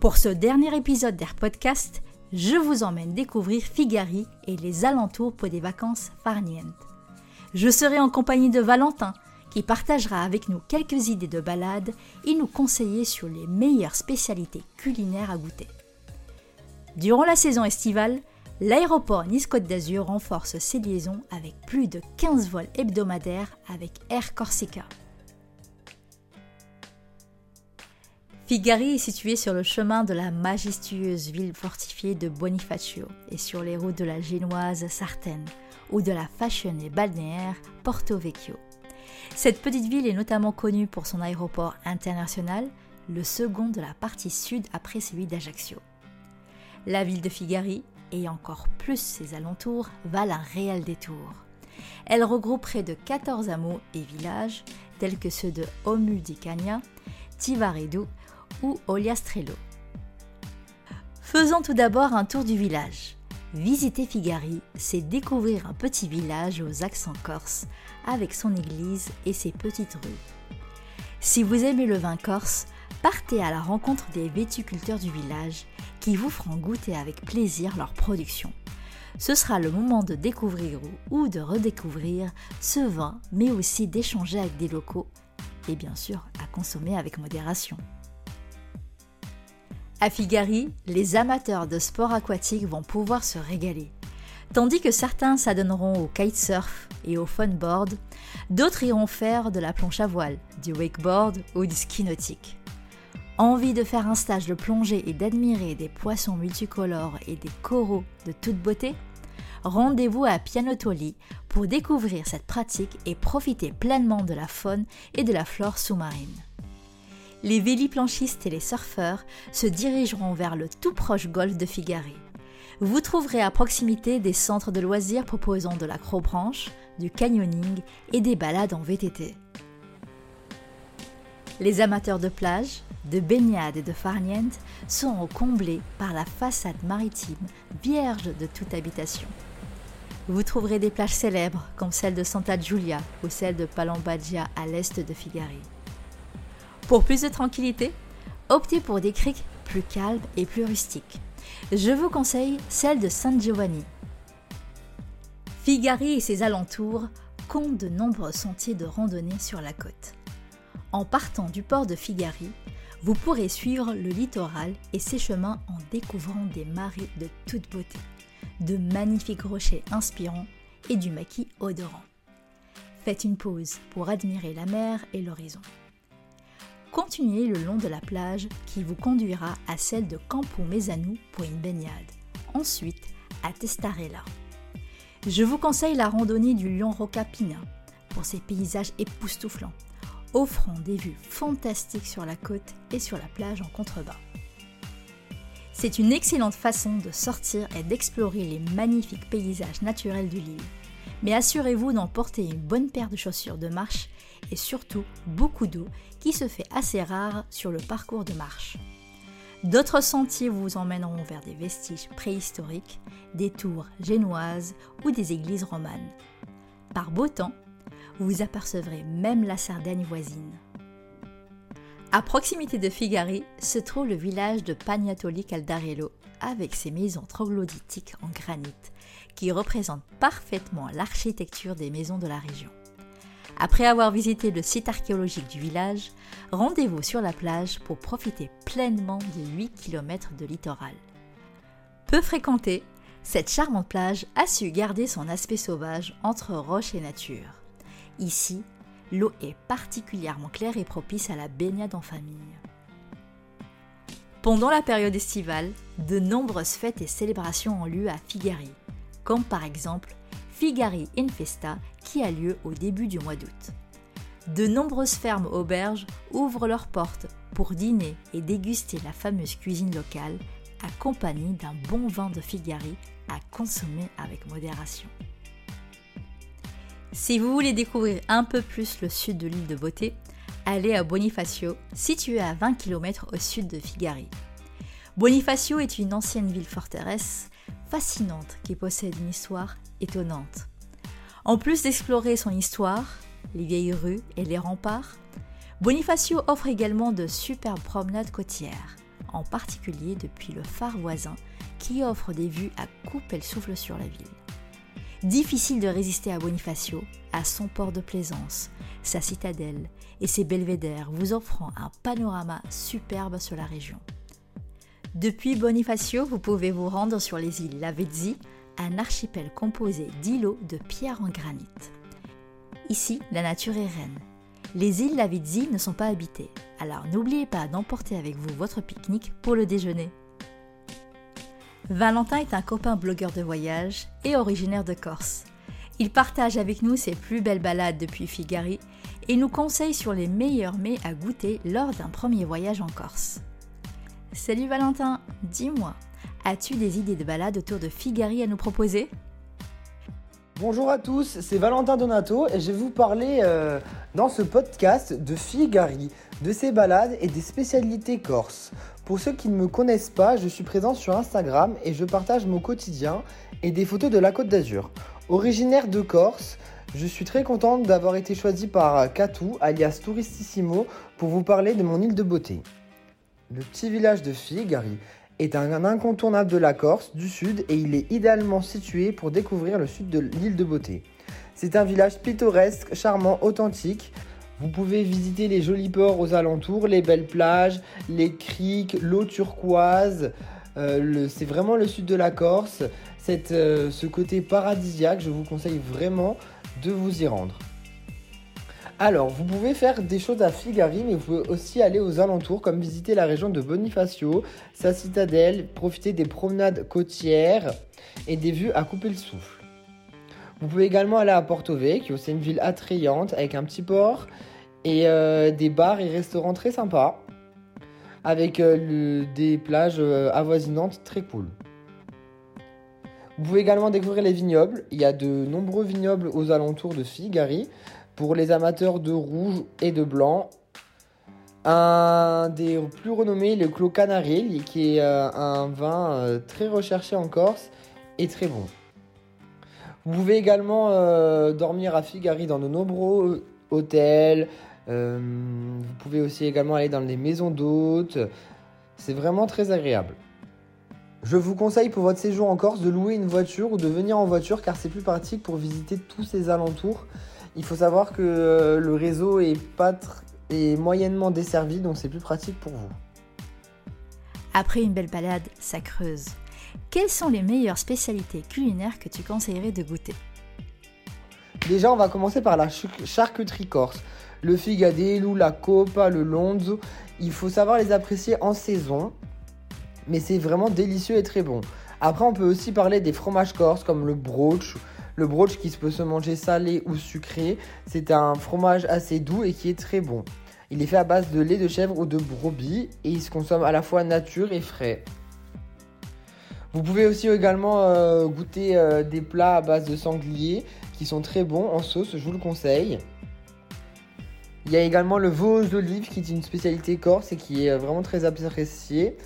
Pour ce dernier épisode d'Air Podcast, je vous emmène découvrir Figari et les alentours pour des vacances farnientes. Je serai en compagnie de Valentin, qui partagera avec nous quelques idées de balade et nous conseiller sur les meilleures spécialités culinaires à goûter. Durant la saison estivale, l'aéroport Nice-Côte d'Azur renforce ses liaisons avec plus de 15 vols hebdomadaires avec Air Corsica. Figari est situé sur le chemin de la majestueuse ville fortifiée de Bonifacio et sur les routes de la génoise Sartène ou de la fashionée balnéaire Porto Vecchio. Cette petite ville est notamment connue pour son aéroport international, le second de la partie sud après celui d'Ajaccio. La ville de Figari, et encore plus ses alentours, valent un réel détour. Elle regroupe près de 14 hameaux et villages, tels que ceux de Omudicania, Tivaredu, ou Oliastrello. Faisons tout d'abord un tour du village. Visiter Figari, c'est découvrir un petit village aux accents corses, avec son église et ses petites rues. Si vous aimez le vin corse, partez à la rencontre des viticulteurs du village qui vous feront goûter avec plaisir leur production. Ce sera le moment de découvrir ou de redécouvrir ce vin, mais aussi d'échanger avec des locaux et bien sûr à consommer avec modération. À Figari, les amateurs de sport aquatique vont pouvoir se régaler. Tandis que certains s'adonneront au kitesurf et au funboard, d'autres iront faire de la planche à voile, du wakeboard ou du ski nautique. Envie de faire un stage de plongée et d'admirer des poissons multicolores et des coraux de toute beauté? Rendez-vous à Pianotoli pour découvrir cette pratique et profiter pleinement de la faune et de la flore sous-marine les véliplanchistes et les surfeurs se dirigeront vers le tout proche golfe de Figari. Vous trouverez à proximité des centres de loisirs proposant de l'acrobranche, du canyoning et des balades en VTT. Les amateurs de plage, de baignade et de farniente seront comblés par la façade maritime vierge de toute habitation. Vous trouverez des plages célèbres comme celle de Santa Giulia ou celle de Palambaggia à l'est de Figari. Pour plus de tranquillité, optez pour des criques plus calmes et plus rustiques. Je vous conseille celle de San Giovanni. Figari et ses alentours comptent de nombreux sentiers de randonnée sur la côte. En partant du port de Figari, vous pourrez suivre le littoral et ses chemins en découvrant des marées de toute beauté, de magnifiques rochers inspirants et du maquis odorant. Faites une pause pour admirer la mer et l'horizon continuez le long de la plage qui vous conduira à celle de Campo Mesanou pour une baignade. Ensuite, à Testarella. Je vous conseille la randonnée du Lion Rocapina pour ses paysages époustouflants, offrant des vues fantastiques sur la côte et sur la plage en contrebas. C'est une excellente façon de sortir et d'explorer les magnifiques paysages naturels de l'île. Mais assurez-vous d'emporter une bonne paire de chaussures de marche et surtout beaucoup d'eau qui se fait assez rare sur le parcours de marche. D'autres sentiers vous emmèneront vers des vestiges préhistoriques, des tours génoises ou des églises romanes. Par beau temps, vous apercevrez même la Sardaigne voisine. À proximité de Figari se trouve le village de Pagnatoli Caldarello avec ses maisons troglodytiques en granit qui représentent parfaitement l'architecture des maisons de la région. Après avoir visité le site archéologique du village, rendez-vous sur la plage pour profiter pleinement des 8 km de littoral. Peu fréquentée, cette charmante plage a su garder son aspect sauvage entre roche et nature. Ici, l'eau est particulièrement claire et propice à la baignade en famille. Pendant la période estivale, de nombreuses fêtes et célébrations ont lieu à Figari, comme par exemple Figari Infesta qui a lieu au début du mois d'août. De nombreuses fermes auberges ouvrent leurs portes pour dîner et déguster la fameuse cuisine locale accompagné d'un bon vin de Figari à consommer avec modération. Si vous voulez découvrir un peu plus le sud de l'île de Beauté, allez à Bonifacio, situé à 20 km au sud de Figari. Bonifacio est une ancienne ville forteresse fascinante qui possède une histoire étonnante. En plus d'explorer son histoire, les vieilles rues et les remparts, Bonifacio offre également de superbes promenades côtières, en particulier depuis le phare voisin qui offre des vues à couper le souffle sur la ville. Difficile de résister à Bonifacio, à son port de plaisance, sa citadelle et ses belvédères vous offrant un panorama superbe sur la région. Depuis Bonifacio, vous pouvez vous rendre sur les îles Lavezzi, un archipel composé d'îlots de pierre en granit. Ici, la nature est reine. Les îles Lavezzi ne sont pas habitées, alors n'oubliez pas d'emporter avec vous votre pique-nique pour le déjeuner. Valentin est un copain blogueur de voyage et originaire de Corse. Il partage avec nous ses plus belles balades depuis Figari et nous conseille sur les meilleurs mets à goûter lors d'un premier voyage en Corse. Salut Valentin, dis-moi, as-tu des idées de balades autour de Figari à nous proposer? Bonjour à tous, c'est Valentin Donato et je vais vous parler euh, dans ce podcast de Figari, de ses balades et des spécialités corses. Pour ceux qui ne me connaissent pas, je suis présent sur Instagram et je partage mon quotidien et des photos de la Côte d'Azur. Originaire de Corse, je suis très contente d'avoir été choisi par Katou, alias Touristissimo, pour vous parler de mon île de beauté. Le petit village de Figari est un incontournable de la Corse du sud et il est idéalement situé pour découvrir le sud de l'île de beauté. C'est un village pittoresque, charmant, authentique. Vous pouvez visiter les jolis ports aux alentours, les belles plages, les criques, l'eau turquoise. Euh, c'est vraiment le sud de la Corse. Euh, ce côté paradisiaque, je vous conseille vraiment de vous y rendre. Alors, vous pouvez faire des choses à Figari, mais vous pouvez aussi aller aux alentours, comme visiter la région de Bonifacio, sa citadelle, profiter des promenades côtières et des vues à couper le souffle. Vous pouvez également aller à Porto Vecchio, c'est une ville attrayante avec un petit port et euh, des bars et restaurants très sympas, avec euh, des plages euh, avoisinantes très cool. Vous pouvez également découvrir les vignobles. Il y a de nombreux vignobles aux alentours de Figari. Pour les amateurs de rouge et de blanc, un des plus renommés, le Clos Canarelli, qui est euh, un vin euh, très recherché en Corse et très bon. Vous pouvez également euh, dormir à Figari dans de nombreux hôtels. vous pouvez aussi également aller dans des maisons d'hôtes. C'est vraiment très agréable. Je vous conseille pour votre séjour en Corse de louer une voiture ou de venir en voiture car c'est plus pratique pour visiter tous ces alentours. Il faut savoir que euh, le réseau est, pas est moyennement desservi donc c'est plus pratique pour vous. Après une belle balade, ça creuse. Quelles sont les meilleures spécialités culinaires que tu conseillerais de goûter? Déjà, on va commencer par la charcuterie corse. Le figadello, la copa, le lonzo. Il faut savoir les apprécier en saison mais c'est vraiment délicieux et très bon. Après, on peut aussi parler des fromages corses comme le brooch. Le brooch qui peut se manger salé ou sucré. C'est un fromage assez doux et qui est très bon. Il est fait à base de lait de chèvre ou de brebis et il se consomme à la fois nature et frais. Vous pouvez aussi également euh, goûter euh, des plats à base de sanglier qui sont très bons en sauce, je vous le conseille. Il y a également le veau aux olives qui est une spécialité corse et qui est euh, vraiment très apprécié.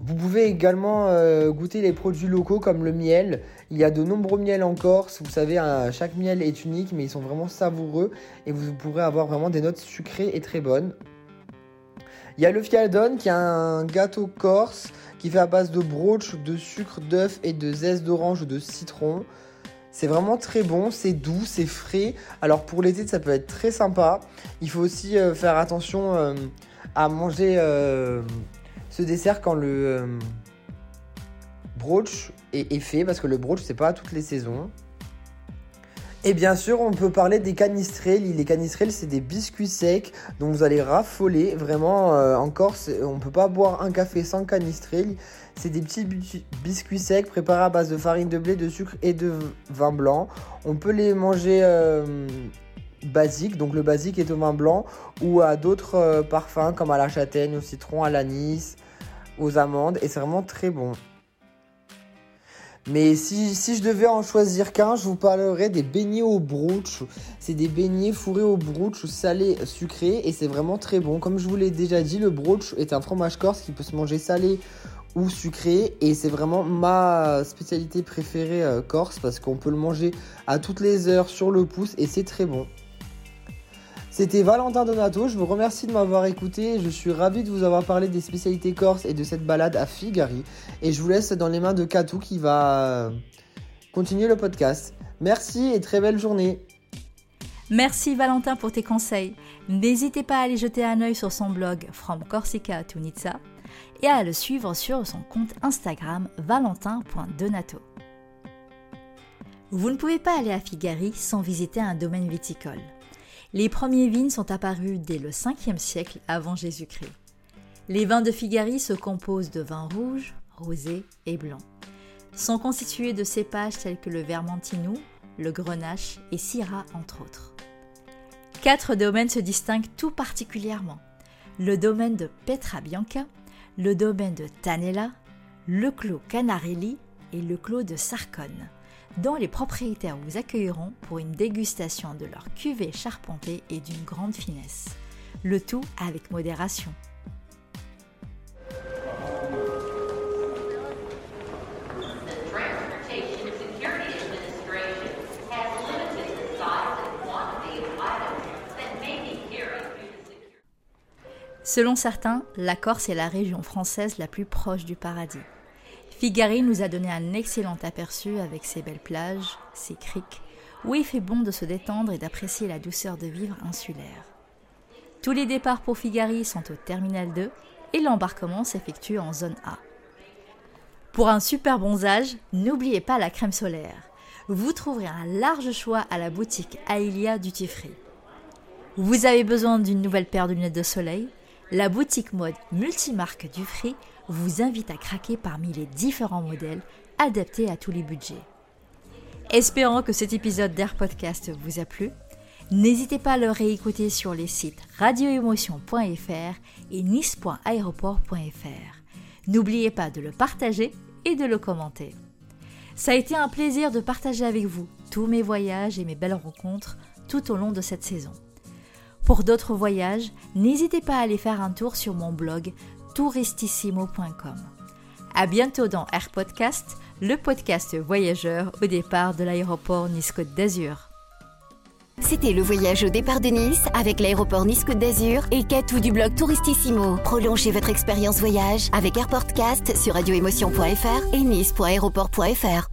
Vous pouvez également euh, goûter les produits locaux comme le miel. Il y a de nombreux miels en Corse. Vous savez, chaque miel est unique, mais ils sont vraiment savoureux et vous pourrez avoir vraiment des notes sucrées et très bonnes. Il y a le fialdon qui est un gâteau corse qui fait à base de brooch, de sucre, d'œuf et de zeste d'orange ou de citron. C'est vraiment très bon, c'est doux, c'est frais. Alors pour l'été, ça peut être très sympa. Il faut aussi euh, faire attention euh, à manger ce dessert quand le euh, brooch est, fait, parce que le brooch, c'est pas à toutes les saisons. Et bien sûr, on peut parler des canistrelles. Les canistrelles, c'est des biscuits secs dont vous allez raffoler. Vraiment, euh, en Corse, on ne peut pas boire un café sans canistrelles. C'est des petits biscuits secs préparés à base de farine de blé, de sucre et de vin blanc. On peut les manger euh, basiques, donc le basique est au vin blanc, ou à d'autres parfums comme à la châtaigne, au citron, à l'anis, aux amandes et c'est vraiment très bon. Mais si, je devais en choisir qu'un, je vous parlerais des beignets au brooch. C'est des beignets fourrés au brooch salé sucré et c'est vraiment très bon. Comme je vous l'ai déjà dit, le brooch est un fromage corse qui peut se manger salé ou sucré et c'est vraiment ma spécialité préférée euh, corse parce qu'on peut le manger à toutes les heures sur le pouce et c'est très bon. C'était Valentin Donato, je vous remercie de m'avoir écouté, je suis ravi de vous avoir parlé des spécialités corse et de cette balade à Figari et je vous laisse dans les mains de Katou qui va euh, continuer le podcast. Merci et très belle journée. Merci Valentin pour tes conseils. N'hésitez pas à aller jeter un œil sur son blog From Corsica to Nizza et à le suivre sur son compte Instagram valentin.donato. Vous ne pouvez pas aller à Figari sans visiter un domaine viticole. Les premiers vignes sont apparus dès le 5e siècle avant Jésus-Christ. Les vins de Figari se composent de vins rouges, rosés et blancs. Sont constitués de cépages tels que le Vermentino, le Grenache et Syrah entre autres. Quatre domaines se distinguent tout particulièrement. Le domaine de Petra Bianca, le domaine de Tanella, le clos Canarelli et le clos de Sarcone dont les propriétaires vous accueilleront pour une dégustation de leur cuvée charpentée et d'une grande finesse. Le tout avec modération. Selon certains, la Corse est la région française la plus proche du paradis. Figari nous a donné un excellent aperçu avec ses belles plages, ses criques, où il fait bon de se détendre et d'apprécier la douceur de vivre insulaire. Tous les départs pour Figari sont au Terminal 2 et l'embarquement s'effectue en zone A. Pour un super bronzage, n'oubliez pas la crème solaire. Vous trouverez un large choix à la boutique Aelia Duty Free. Vous avez besoin d'une nouvelle paire de lunettes de soleil La boutique mode multimarque du Free vous invite à craquer parmi les différents modèles adaptés à tous les budgets. Espérant que cet épisode d'Air Podcast vous a plu, n'hésitez pas à le réécouter sur les sites radioémotion.fr et nice.aéroport.fr. N'oubliez pas de le partager et de le commenter. Ça a été un plaisir de partager avec vous tous mes voyages et mes belles rencontres tout au long de cette saison. Pour d'autres voyages, n'hésitez pas à aller faire un tour sur mon blog touristissimo.com. À bientôt dans Air Podcast, le podcast voyageur au départ de l'aéroport Nice-Côte d'Azur. C'était le voyage au départ de Nice avec l'aéroport Nice-Côte d'Azur et Katou du blog Touristissimo. Prolongez votre expérience voyage avec Air Podcast sur radioémotion.fr et nice.aéroport.fr.